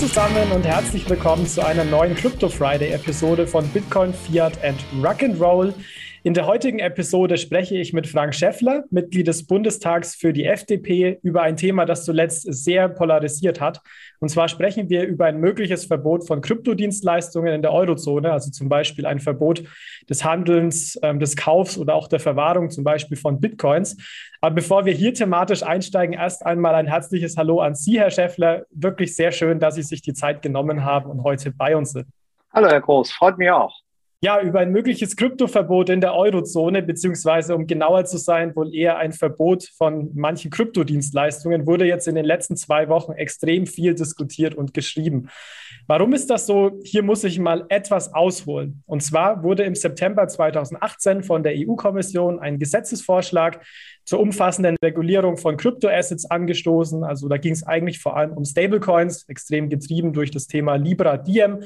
Zusammen und herzlich willkommen zu einer neuen Crypto Friday Episode von Bitcoin, Fiat and Rock'n'Roll. In der heutigen Episode spreche ich mit Frank Schäffler, Mitglied des Bundestags für die FDP, über ein Thema, das zuletzt sehr polarisiert hat. Und zwar sprechen wir über ein mögliches Verbot von Kryptodienstleistungen in der Eurozone, also zum Beispiel ein Verbot des Handelns, äh, des Kaufs oder auch der Verwahrung zum Beispiel von Bitcoins. Aber bevor wir hier thematisch einsteigen, erst einmal ein herzliches Hallo an Sie, Herr Schäffler. Wirklich sehr schön, dass Sie sich die Zeit genommen haben und heute bei uns sind. Hallo, Herr Groß, freut mich auch ja, über ein mögliches Kryptoverbot in der Eurozone, beziehungsweise um genauer zu sein, wohl eher ein Verbot von manchen Kryptodienstleistungen, wurde jetzt in den letzten zwei Wochen extrem viel diskutiert und geschrieben. Warum ist das so? Hier muss ich mal etwas ausholen. Und zwar wurde im September 2018 von der EU-Kommission ein Gesetzesvorschlag zur umfassenden Regulierung von Kryptoassets angestoßen. Also da ging es eigentlich vor allem um Stablecoins, extrem getrieben durch das Thema Libra Diem,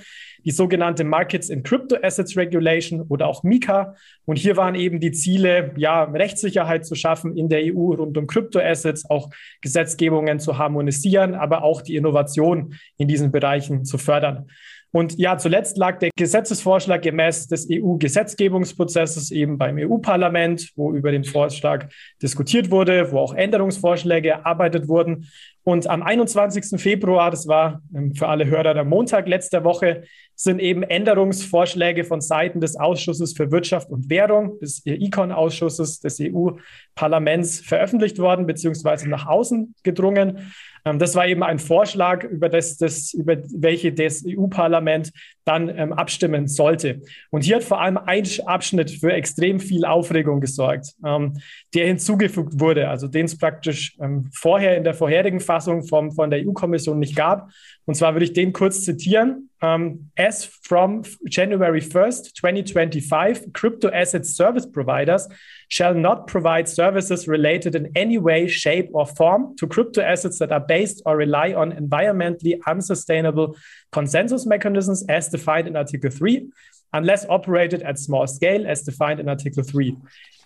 die sogenannte Markets in Crypto Assets Regulation oder auch MiCA. Und hier waren eben die Ziele, ja, Rechtssicherheit zu schaffen in der EU rund um Kryptoassets, auch Gesetzgebungen zu harmonisieren, aber auch die Innovation in diesen Bereichen zu fördern. Und ja, zuletzt lag der Gesetzesvorschlag gemäß des EU-Gesetzgebungsprozesses eben beim EU-Parlament, wo über den Vorschlag diskutiert wurde, wo auch Änderungsvorschläge erarbeitet wurden. Und am 21. Februar, das war ähm, für alle Hörer der Montag letzter Woche, sind eben Änderungsvorschläge von Seiten des Ausschusses für Wirtschaft und Währung, des Econ-Ausschusses des EU-Parlaments veröffentlicht worden, beziehungsweise nach außen gedrungen. Ähm, das war eben ein Vorschlag, über, das, das, über welche das EU-Parlament dann ähm, abstimmen sollte. Und hier hat vor allem ein Abschnitt für extrem viel Aufregung gesorgt, ähm, der hinzugefügt wurde, also den es praktisch ähm, vorher in der vorherigen Fassung vom, von der EU-Kommission nicht gab. Und zwar würde ich den kurz zitieren. Um, as from January 1st, 2025, crypto asset service providers shall not provide services related in any way, shape, or form to crypto assets that are based or rely on environmentally unsustainable consensus mechanisms as defined in Article 3, unless operated at small scale as defined in Article 3.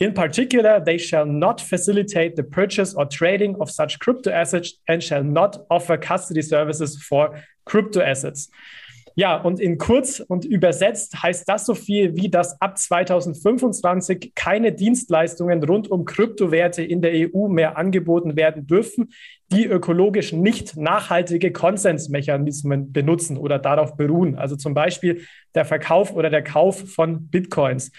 In particular, they shall not facilitate the purchase or trading of such crypto assets and shall not offer custody services for crypto assets. Ja, und in kurz und übersetzt heißt das so viel wie, dass ab 2025 keine Dienstleistungen rund um Kryptowerte in der EU mehr angeboten werden dürfen, die ökologisch nicht nachhaltige Konsensmechanismen benutzen oder darauf beruhen. Also zum Beispiel der Verkauf oder der Kauf von Bitcoins.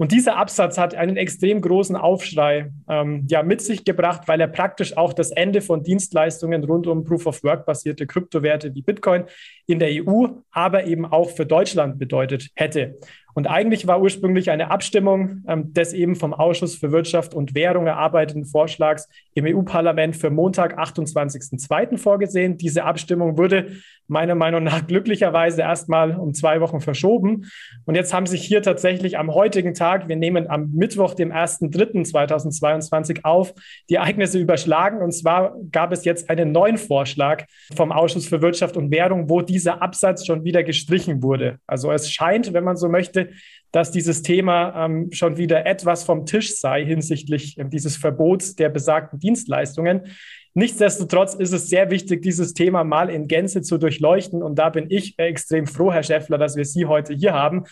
Und dieser Absatz hat einen extrem großen Aufschrei ähm, ja, mit sich gebracht, weil er praktisch auch das Ende von Dienstleistungen rund um Proof-of-Work-basierte Kryptowerte wie Bitcoin in der EU, aber eben auch für Deutschland bedeutet hätte. Und eigentlich war ursprünglich eine Abstimmung ähm, des eben vom Ausschuss für Wirtschaft und Währung erarbeiteten Vorschlags im EU-Parlament für Montag, 28.02. vorgesehen. Diese Abstimmung wurde meiner Meinung nach glücklicherweise erstmal um zwei Wochen verschoben. Und jetzt haben sich hier tatsächlich am heutigen Tag, wir nehmen am Mittwoch, dem 1.03.2022 auf, die Ereignisse überschlagen. Und zwar gab es jetzt einen neuen Vorschlag vom Ausschuss für Wirtschaft und Währung, wo dieser Absatz schon wieder gestrichen wurde. Also es scheint, wenn man so möchte, dass dieses Thema ähm, schon wieder etwas vom Tisch sei hinsichtlich äh, dieses Verbots der besagten Dienstleistungen. Nichtsdestotrotz ist es sehr wichtig, dieses Thema mal in Gänze zu durchleuchten. Und da bin ich extrem froh, Herr Schäffler, dass wir Sie heute hier haben.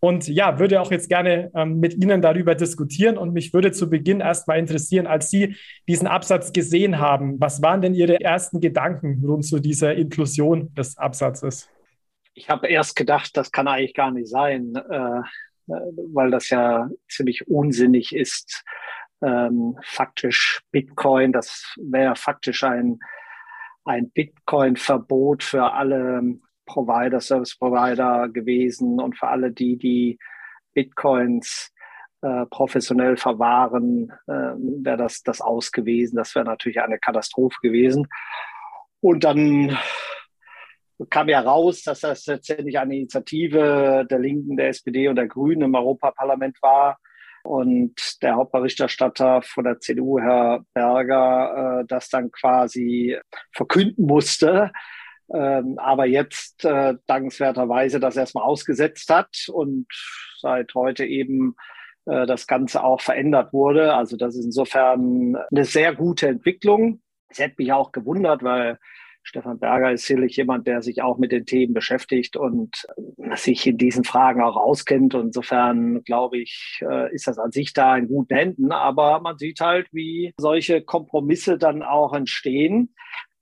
Und ja, würde auch jetzt gerne ähm, mit Ihnen darüber diskutieren. Und mich würde zu Beginn erst mal interessieren, als Sie diesen Absatz gesehen haben, was waren denn Ihre ersten Gedanken rund zu dieser Inklusion des Absatzes? Ich habe erst gedacht, das kann eigentlich gar nicht sein, äh, weil das ja ziemlich unsinnig ist. Ähm, faktisch Bitcoin, das wäre faktisch ein, ein Bitcoin-Verbot für alle Provider, Service Provider gewesen und für alle die, die Bitcoins äh, professionell verwahren, äh, wäre das, das aus gewesen. Das wäre natürlich eine Katastrophe gewesen. Und dann kam ja raus, dass das letztendlich eine Initiative der Linken, der SPD und der Grünen im Europaparlament war. Und der Hauptberichterstatter von der CDU, Herr Berger, äh, das dann quasi verkünden musste. Ähm, aber jetzt äh, dankenswerterweise das erstmal ausgesetzt hat und seit heute eben äh, das Ganze auch verändert wurde. Also das ist insofern eine sehr gute Entwicklung. Es hätte mich auch gewundert, weil Stefan Berger ist sicherlich jemand, der sich auch mit den Themen beschäftigt und sich in diesen Fragen auch auskennt. Und insofern glaube ich, äh, ist das an sich da in guten Händen. Aber man sieht halt, wie solche Kompromisse dann auch entstehen.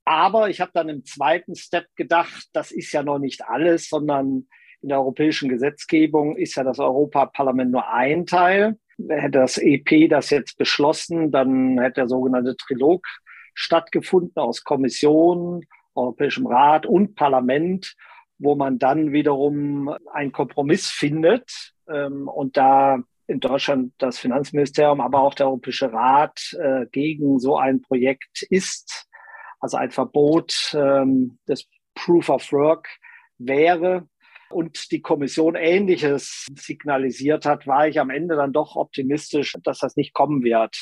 Aber ich habe dann im zweiten Step gedacht, das ist ja noch nicht alles, sondern in der europäischen Gesetzgebung ist ja das Europaparlament nur ein Teil. Hätte das EP das jetzt beschlossen, dann hätte der sogenannte Trilog stattgefunden aus Kommission, Europäischem Rat und Parlament, wo man dann wiederum einen Kompromiss findet ähm, und da in Deutschland das Finanzministerium, aber auch der Europäische Rat äh, gegen so ein Projekt ist, also ein Verbot ähm, des Proof of Work wäre und die Kommission Ähnliches signalisiert hat, war ich am Ende dann doch optimistisch, dass das nicht kommen wird.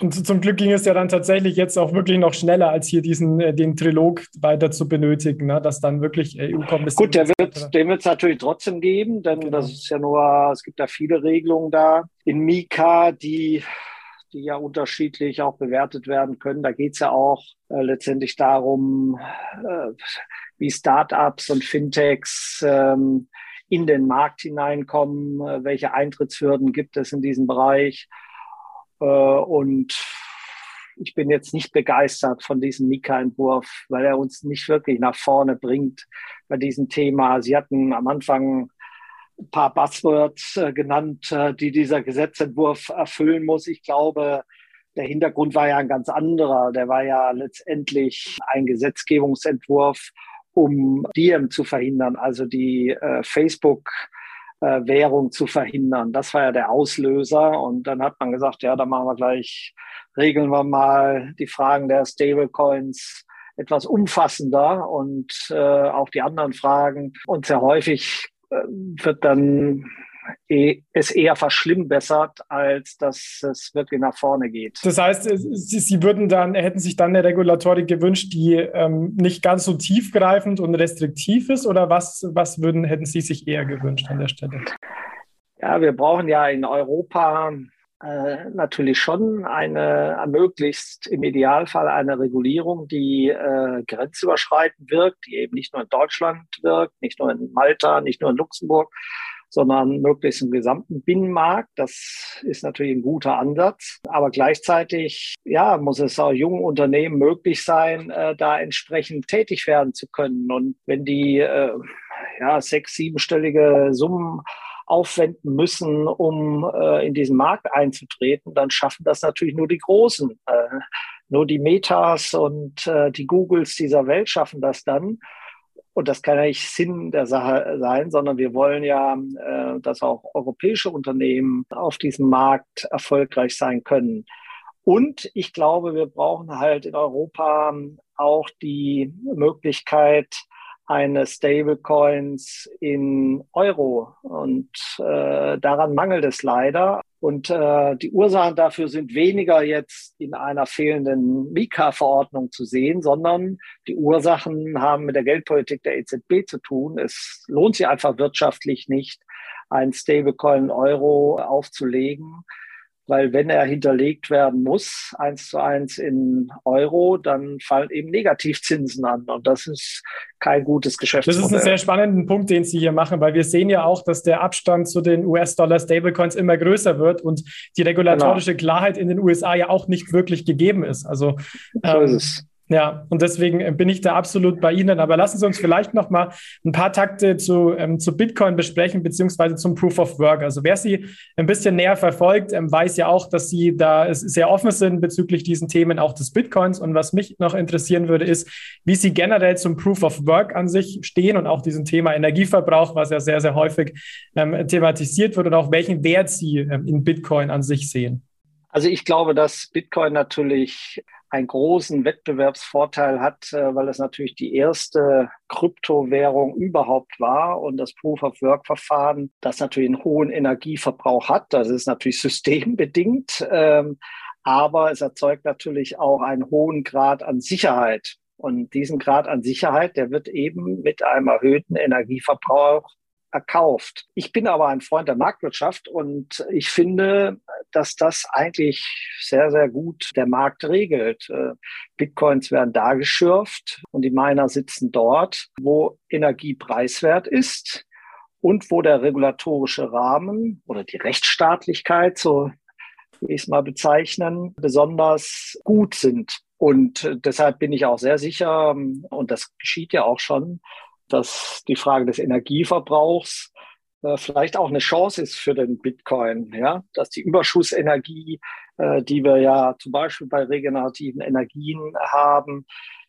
Und zum Glück ging es ja dann tatsächlich jetzt auch wirklich noch schneller, als hier diesen äh, den Trilog weiter zu benötigen, ne? dass dann wirklich EU-Kommission. Gut, der wird, den wird es natürlich trotzdem geben, denn genau. das ist ja nur, es gibt ja viele Regelungen da in Mika, die die ja unterschiedlich auch bewertet werden können. Da geht es ja auch äh, letztendlich darum, äh, wie Startups und Fintechs ähm, in den Markt hineinkommen, äh, welche Eintrittshürden gibt es in diesem Bereich. Äh, und ich bin jetzt nicht begeistert von diesem Mika-Entwurf, weil er uns nicht wirklich nach vorne bringt bei diesem Thema. Sie hatten am Anfang ein paar Buzzwords äh, genannt, äh, die dieser Gesetzentwurf erfüllen muss. Ich glaube, der Hintergrund war ja ein ganz anderer. Der war ja letztendlich ein Gesetzgebungsentwurf, um Diem zu verhindern, also die äh, Facebook äh, Währung zu verhindern. Das war ja der Auslöser. Und dann hat man gesagt, ja, dann machen wir gleich, regeln wir mal die Fragen der Stablecoins etwas umfassender und äh, auch die anderen Fragen. Und sehr häufig äh, wird dann es eher verschlimmbessert, als dass es wirklich nach vorne geht. Das heißt, Sie, Sie würden dann, hätten sich dann eine Regulatorik gewünscht, die ähm, nicht ganz so tiefgreifend und restriktiv ist, oder was, was würden, hätten Sie sich eher gewünscht an der Stelle? Ja, wir brauchen ja in Europa äh, natürlich schon eine möglichst im Idealfall eine Regulierung, die äh, grenzüberschreitend wirkt, die eben nicht nur in Deutschland wirkt, nicht nur in Malta, nicht nur in Luxemburg, sondern möglichst im gesamten Binnenmarkt. Das ist natürlich ein guter Ansatz. Aber gleichzeitig, ja, muss es auch jungen Unternehmen möglich sein, äh, da entsprechend tätig werden zu können. Und wenn die, äh, ja, sechs, siebenstellige Summen aufwenden müssen, um äh, in diesen Markt einzutreten, dann schaffen das natürlich nur die Großen. Äh, nur die Metas und äh, die Googles dieser Welt schaffen das dann. Und das kann ja nicht Sinn der Sache sein, sondern wir wollen ja, äh, dass auch europäische Unternehmen auf diesem Markt erfolgreich sein können. Und ich glaube, wir brauchen halt in Europa auch die Möglichkeit, eine Stablecoins in Euro. Und äh, daran mangelt es leider. Und äh, die Ursachen dafür sind weniger jetzt in einer fehlenden Mika-Verordnung zu sehen, sondern die Ursachen haben mit der Geldpolitik der EZB zu tun. Es lohnt sich einfach wirtschaftlich nicht, einen Stablecoin Euro aufzulegen weil wenn er hinterlegt werden muss, eins zu eins in Euro, dann fallen eben Negativzinsen an und das ist kein gutes Geschäftsmodell. Das ist ein sehr spannender Punkt, den Sie hier machen, weil wir sehen ja auch, dass der Abstand zu den US-Dollar-Stablecoins immer größer wird und die regulatorische genau. Klarheit in den USA ja auch nicht wirklich gegeben ist. Also so ähm, ist es. Ja, und deswegen äh, bin ich da absolut bei Ihnen. Aber lassen Sie uns vielleicht noch mal ein paar Takte zu, ähm, zu Bitcoin besprechen, beziehungsweise zum Proof of Work. Also wer Sie ein bisschen näher verfolgt, ähm, weiß ja auch, dass Sie da sehr offen sind bezüglich diesen Themen auch des Bitcoins. Und was mich noch interessieren würde, ist, wie Sie generell zum Proof of Work an sich stehen und auch diesem Thema Energieverbrauch, was ja sehr, sehr häufig ähm, thematisiert wird und auch welchen Wert Sie ähm, in Bitcoin an sich sehen. Also ich glaube, dass Bitcoin natürlich einen großen Wettbewerbsvorteil hat, äh, weil es natürlich die erste Kryptowährung überhaupt war und das Proof-of-Work-Verfahren, das natürlich einen hohen Energieverbrauch hat. Das ist natürlich systembedingt, ähm, aber es erzeugt natürlich auch einen hohen Grad an Sicherheit. Und diesen Grad an Sicherheit, der wird eben mit einem erhöhten Energieverbrauch erkauft. Ich bin aber ein Freund der Marktwirtschaft und ich finde, dass das eigentlich sehr, sehr gut der Markt regelt. Äh, Bitcoins werden da geschürft und die Miner sitzen dort, wo Energie preiswert ist und wo der regulatorische Rahmen oder die Rechtsstaatlichkeit, so wie ich es mal bezeichnen, besonders gut sind. Und äh, deshalb bin ich auch sehr sicher, und das geschieht ja auch schon, dass die Frage des Energieverbrauchs äh, vielleicht auch eine Chance ist für den Bitcoin, ja, dass die Überschussenergie, äh, die wir ja zum Beispiel bei regenerativen Energien haben,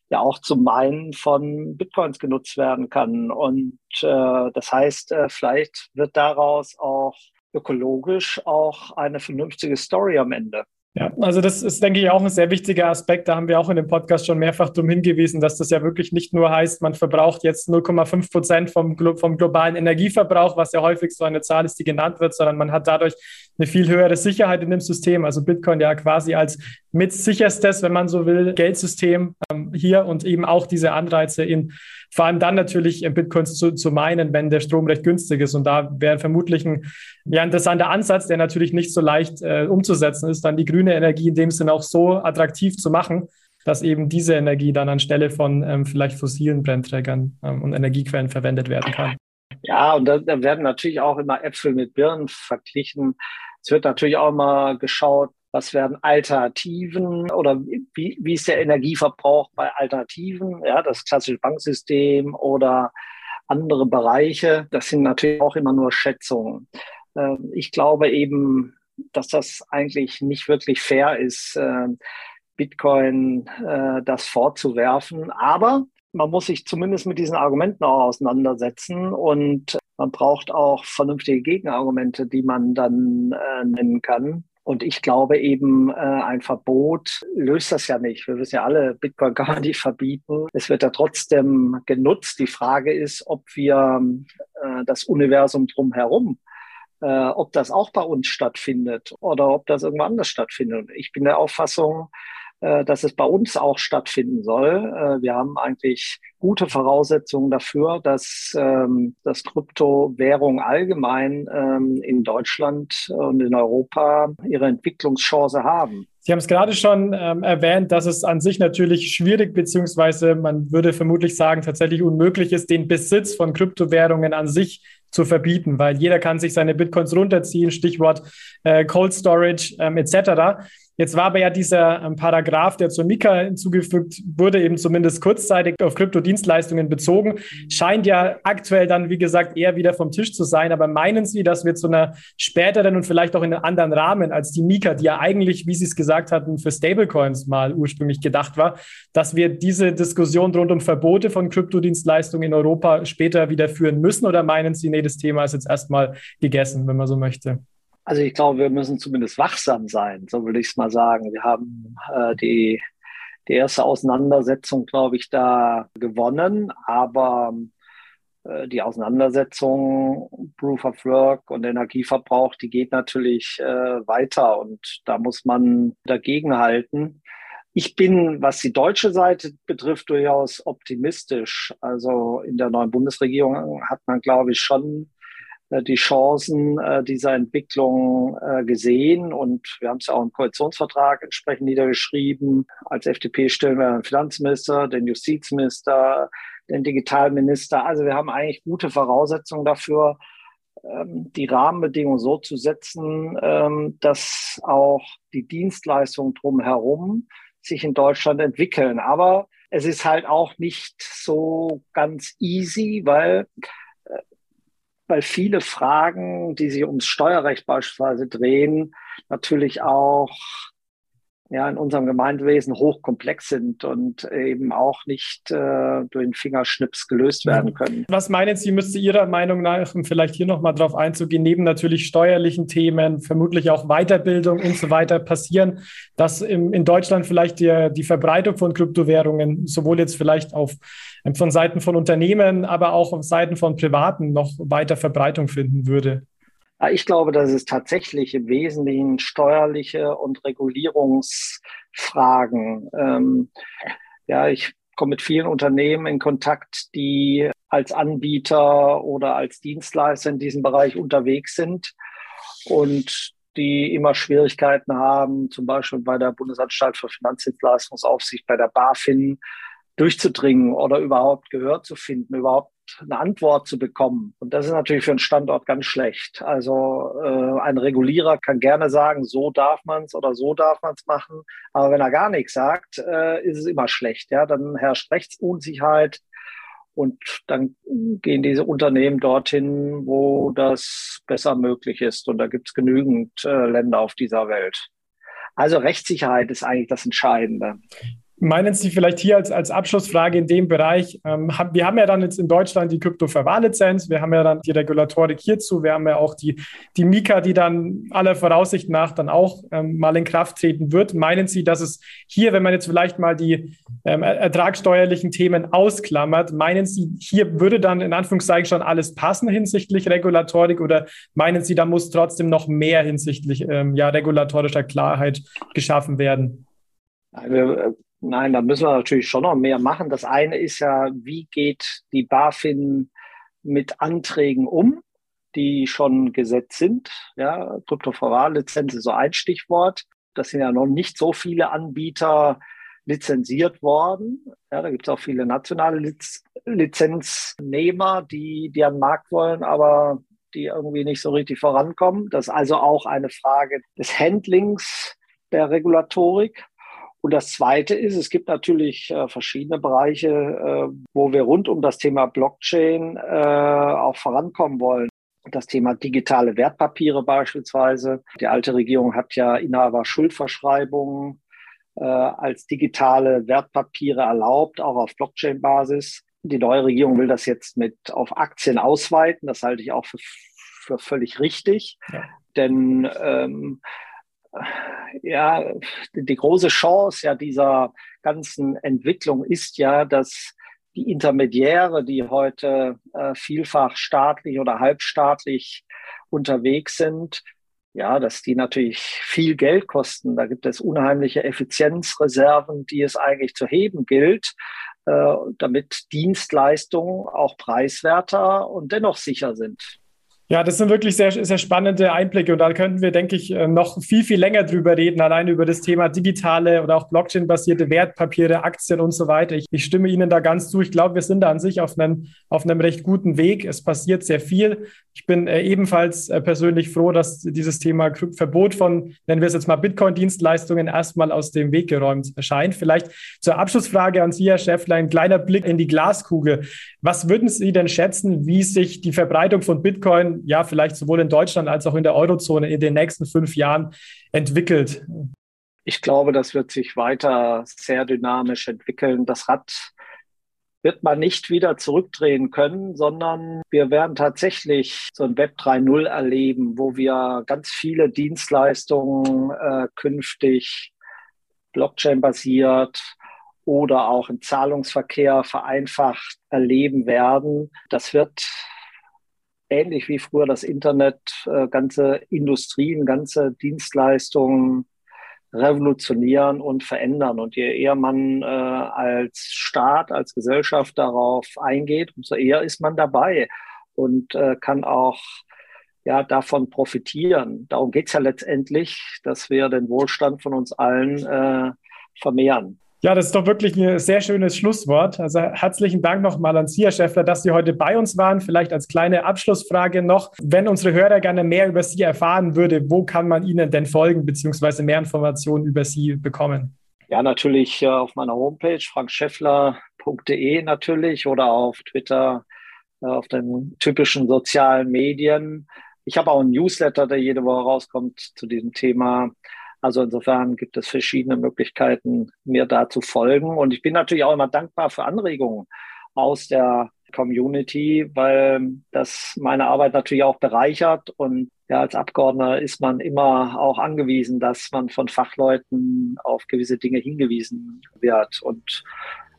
ja auch zum Meinen von Bitcoins genutzt werden kann. Und äh, das heißt, äh, vielleicht wird daraus auch ökologisch auch eine vernünftige Story am Ende. Ja, also das ist, denke ich, auch ein sehr wichtiger Aspekt. Da haben wir auch in dem Podcast schon mehrfach drum hingewiesen, dass das ja wirklich nicht nur heißt, man verbraucht jetzt 0,5 Prozent vom, vom globalen Energieverbrauch, was ja häufig so eine Zahl ist, die genannt wird, sondern man hat dadurch eine viel höhere Sicherheit in dem System. Also Bitcoin ja quasi als mit sicherstes, wenn man so will, Geldsystem ähm, hier und eben auch diese Anreize in vor allem dann natürlich Bitcoins zu, zu meinen, wenn der Strom recht günstig ist. Und da wäre vermutlich ein ja, interessanter Ansatz, der natürlich nicht so leicht äh, umzusetzen ist, dann die grüne Energie in dem Sinne auch so attraktiv zu machen, dass eben diese Energie dann anstelle von ähm, vielleicht fossilen Brennträgern ähm, und Energiequellen verwendet werden kann. Ja, und da, da werden natürlich auch immer Äpfel mit Birnen verglichen. Es wird natürlich auch mal geschaut, was werden Alternativen oder wie, wie ist der Energieverbrauch bei Alternativen, ja, das klassische Banksystem oder andere Bereiche. Das sind natürlich auch immer nur Schätzungen. Ähm, ich glaube eben, dass das eigentlich nicht wirklich fair ist, ähm, Bitcoin äh, das vorzuwerfen. Aber man muss sich zumindest mit diesen Argumenten auch auseinandersetzen und man braucht auch vernünftige Gegenargumente, die man dann äh, nennen kann. Und ich glaube eben, äh, ein Verbot löst das ja nicht. Wir wissen ja alle, Bitcoin kann man nicht verbieten. Es wird ja trotzdem genutzt. Die Frage ist, ob wir äh, das Universum drumherum äh, ob das auch bei uns stattfindet oder ob das irgendwo anders stattfindet. Ich bin der Auffassung, äh, dass es bei uns auch stattfinden soll. Äh, wir haben eigentlich gute Voraussetzungen dafür, dass, ähm, dass Kryptowährungen allgemein ähm, in Deutschland und in Europa ihre Entwicklungschance haben. Sie haben es gerade schon ähm, erwähnt, dass es an sich natürlich schwierig, beziehungsweise man würde vermutlich sagen, tatsächlich unmöglich ist, den Besitz von Kryptowährungen an sich zu verbieten, weil jeder kann sich seine Bitcoins runterziehen, Stichwort äh, Cold Storage ähm, etc. Jetzt war aber ja dieser ähm, Paragraph, der zur Mika hinzugefügt wurde, eben zumindest kurzzeitig auf Kryptodienstleistungen bezogen, scheint ja aktuell dann, wie gesagt, eher wieder vom Tisch zu sein. Aber meinen Sie, dass wir zu einer späteren und vielleicht auch in einem anderen Rahmen als die Mika, die ja eigentlich, wie Sie es gesagt hatten, für Stablecoins mal ursprünglich gedacht war, dass wir diese Diskussion rund um Verbote von Kryptodienstleistungen in Europa später wieder führen müssen? Oder meinen Sie, nee, das Thema ist jetzt erstmal gegessen, wenn man so möchte? Also ich glaube, wir müssen zumindest wachsam sein, so will ich es mal sagen. Wir haben äh, die, die erste Auseinandersetzung, glaube ich, da gewonnen, aber äh, die Auseinandersetzung Proof of Work und Energieverbrauch, die geht natürlich äh, weiter und da muss man dagegenhalten. Ich bin, was die deutsche Seite betrifft, durchaus optimistisch. Also in der neuen Bundesregierung hat man, glaube ich, schon die Chancen äh, dieser Entwicklung äh, gesehen und wir haben es ja auch im Koalitionsvertrag entsprechend niedergeschrieben. Als FDP stellen wir den Finanzminister, den Justizminister, den Digitalminister. Also wir haben eigentlich gute Voraussetzungen dafür, ähm, die Rahmenbedingungen so zu setzen, ähm, dass auch die Dienstleistungen drumherum sich in Deutschland entwickeln. Aber es ist halt auch nicht so ganz easy, weil weil viele Fragen, die sich ums Steuerrecht beispielsweise drehen, natürlich auch ja, in unserem Gemeindewesen hochkomplex sind und eben auch nicht äh, durch den Fingerschnips gelöst werden können. Was meinen Sie, müsste Ihrer Meinung nach, um vielleicht hier nochmal drauf einzugehen, neben natürlich steuerlichen Themen, vermutlich auch Weiterbildung und so weiter passieren, dass im, in Deutschland vielleicht die, die Verbreitung von Kryptowährungen sowohl jetzt vielleicht auf, von Seiten von Unternehmen, aber auch auf Seiten von Privaten noch weiter Verbreitung finden würde? Ich glaube, dass es tatsächlich im Wesentlichen steuerliche und Regulierungsfragen. Ähm, ja, ich komme mit vielen Unternehmen in Kontakt, die als Anbieter oder als Dienstleister in diesem Bereich unterwegs sind und die immer Schwierigkeiten haben, zum Beispiel bei der Bundesanstalt für Finanzdienstleistungsaufsicht, bei der BaFin durchzudringen oder überhaupt Gehör zu finden, überhaupt eine Antwort zu bekommen. Und das ist natürlich für einen Standort ganz schlecht. Also äh, ein Regulierer kann gerne sagen, so darf man es oder so darf man es machen. Aber wenn er gar nichts sagt, äh, ist es immer schlecht. Ja, dann herrscht Rechtsunsicherheit. Und dann gehen diese Unternehmen dorthin, wo das besser möglich ist. Und da gibt es genügend äh, Länder auf dieser Welt. Also Rechtssicherheit ist eigentlich das Entscheidende. Meinen Sie vielleicht hier als, als Abschlussfrage in dem Bereich, ähm, wir haben ja dann jetzt in Deutschland die Krypto-Verwahrlizenz, wir haben ja dann die Regulatorik hierzu, wir haben ja auch die, die Mika, die dann aller Voraussicht nach dann auch ähm, mal in Kraft treten wird. Meinen Sie, dass es hier, wenn man jetzt vielleicht mal die ähm, ertragssteuerlichen Themen ausklammert, meinen Sie, hier würde dann in Anführungszeichen schon alles passen hinsichtlich Regulatorik oder meinen Sie, da muss trotzdem noch mehr hinsichtlich ähm, ja, regulatorischer Klarheit geschaffen werden? Nein, da müssen wir natürlich schon noch mehr machen. Das eine ist ja, wie geht die BaFin mit Anträgen um, die schon gesetzt sind? Ja, Kryptoverwahrlizenz ist so ein Stichwort. Das sind ja noch nicht so viele Anbieter lizenziert worden. Ja, da gibt es auch viele nationale Liz Lizenznehmer, die, die an den Markt wollen, aber die irgendwie nicht so richtig vorankommen. Das ist also auch eine Frage des Handlings der Regulatorik. Und das Zweite ist, es gibt natürlich äh, verschiedene Bereiche, äh, wo wir rund um das Thema Blockchain äh, auch vorankommen wollen. Das Thema digitale Wertpapiere beispielsweise. Die alte Regierung hat ja Inhaber-Schuldverschreibungen äh, als digitale Wertpapiere erlaubt, auch auf Blockchain-Basis. Die neue Regierung will das jetzt mit auf Aktien ausweiten. Das halte ich auch für, für völlig richtig. Ja. Denn ähm, ja, die große Chance ja dieser ganzen Entwicklung ist ja, dass die Intermediäre, die heute äh, vielfach staatlich oder halbstaatlich unterwegs sind, ja, dass die natürlich viel Geld kosten. Da gibt es unheimliche Effizienzreserven, die es eigentlich zu heben gilt, äh, damit Dienstleistungen auch preiswerter und dennoch sicher sind. Ja, das sind wirklich sehr, sehr spannende Einblicke und da könnten wir, denke ich, äh, noch viel, viel länger drüber reden, alleine über das Thema digitale oder auch Blockchain-basierte Wertpapiere, Aktien und so weiter. Ich, ich, stimme Ihnen da ganz zu. Ich glaube, wir sind da an sich auf einem, auf einem recht guten Weg. Es passiert sehr viel. Ich bin äh, ebenfalls äh, persönlich froh, dass dieses Thema Verbot von, nennen wir es jetzt mal Bitcoin-Dienstleistungen, erstmal aus dem Weg geräumt erscheint. Vielleicht zur Abschlussfrage an Sie, Herr Schäffler, ein kleiner Blick in die Glaskugel. Was würden Sie denn schätzen, wie sich die Verbreitung von Bitcoin ja vielleicht sowohl in Deutschland als auch in der Eurozone in den nächsten fünf Jahren entwickelt? Ich glaube, das wird sich weiter sehr dynamisch entwickeln. Das Rad wird man nicht wieder zurückdrehen können, sondern wir werden tatsächlich so ein Web 3.0 erleben, wo wir ganz viele Dienstleistungen äh, künftig Blockchain-basiert oder auch im Zahlungsverkehr vereinfacht erleben werden. Das wird ähnlich wie früher das Internet äh, ganze Industrien, ganze Dienstleistungen revolutionieren und verändern. Und je eher man äh, als Staat, als Gesellschaft darauf eingeht, umso eher ist man dabei und äh, kann auch ja, davon profitieren. Darum geht's ja letztendlich, dass wir den Wohlstand von uns allen äh, vermehren. Ja, das ist doch wirklich ein sehr schönes Schlusswort. Also herzlichen Dank nochmal an Sie, Herr Schäffler, dass Sie heute bei uns waren. Vielleicht als kleine Abschlussfrage noch, wenn unsere Hörer gerne mehr über Sie erfahren würde, wo kann man Ihnen denn folgen, beziehungsweise mehr Informationen über Sie bekommen? Ja, natürlich äh, auf meiner Homepage frankscheffler.de natürlich oder auf Twitter, äh, auf den typischen sozialen Medien. Ich habe auch einen Newsletter, der jede Woche rauskommt zu diesem Thema. Also insofern gibt es verschiedene Möglichkeiten, mir da zu folgen. Und ich bin natürlich auch immer dankbar für Anregungen aus der Community, weil das meine Arbeit natürlich auch bereichert. Und ja, als Abgeordneter ist man immer auch angewiesen, dass man von Fachleuten auf gewisse Dinge hingewiesen wird. Und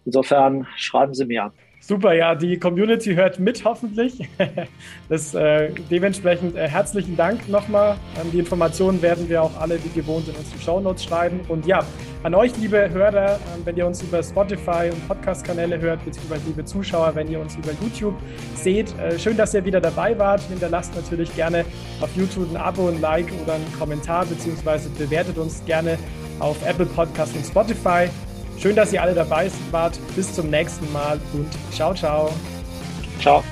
insofern schreiben Sie mir. Super, ja, die Community hört mit hoffentlich. Das, äh, dementsprechend äh, herzlichen Dank nochmal. Ähm, die Informationen werden wir auch alle wie gewohnt in unseren Shownotes schreiben. Und ja, an euch, liebe Hörer, äh, wenn ihr uns über Spotify und Podcast-Kanäle hört, beziehungsweise liebe Zuschauer, wenn ihr uns über YouTube seht, äh, schön, dass ihr wieder dabei wart. Hinterlasst natürlich gerne auf YouTube ein Abo, ein Like oder einen Kommentar, beziehungsweise bewertet uns gerne auf Apple Podcast und Spotify. Schön, dass ihr alle dabei wart. Bis zum nächsten Mal und ciao, ciao. Ciao.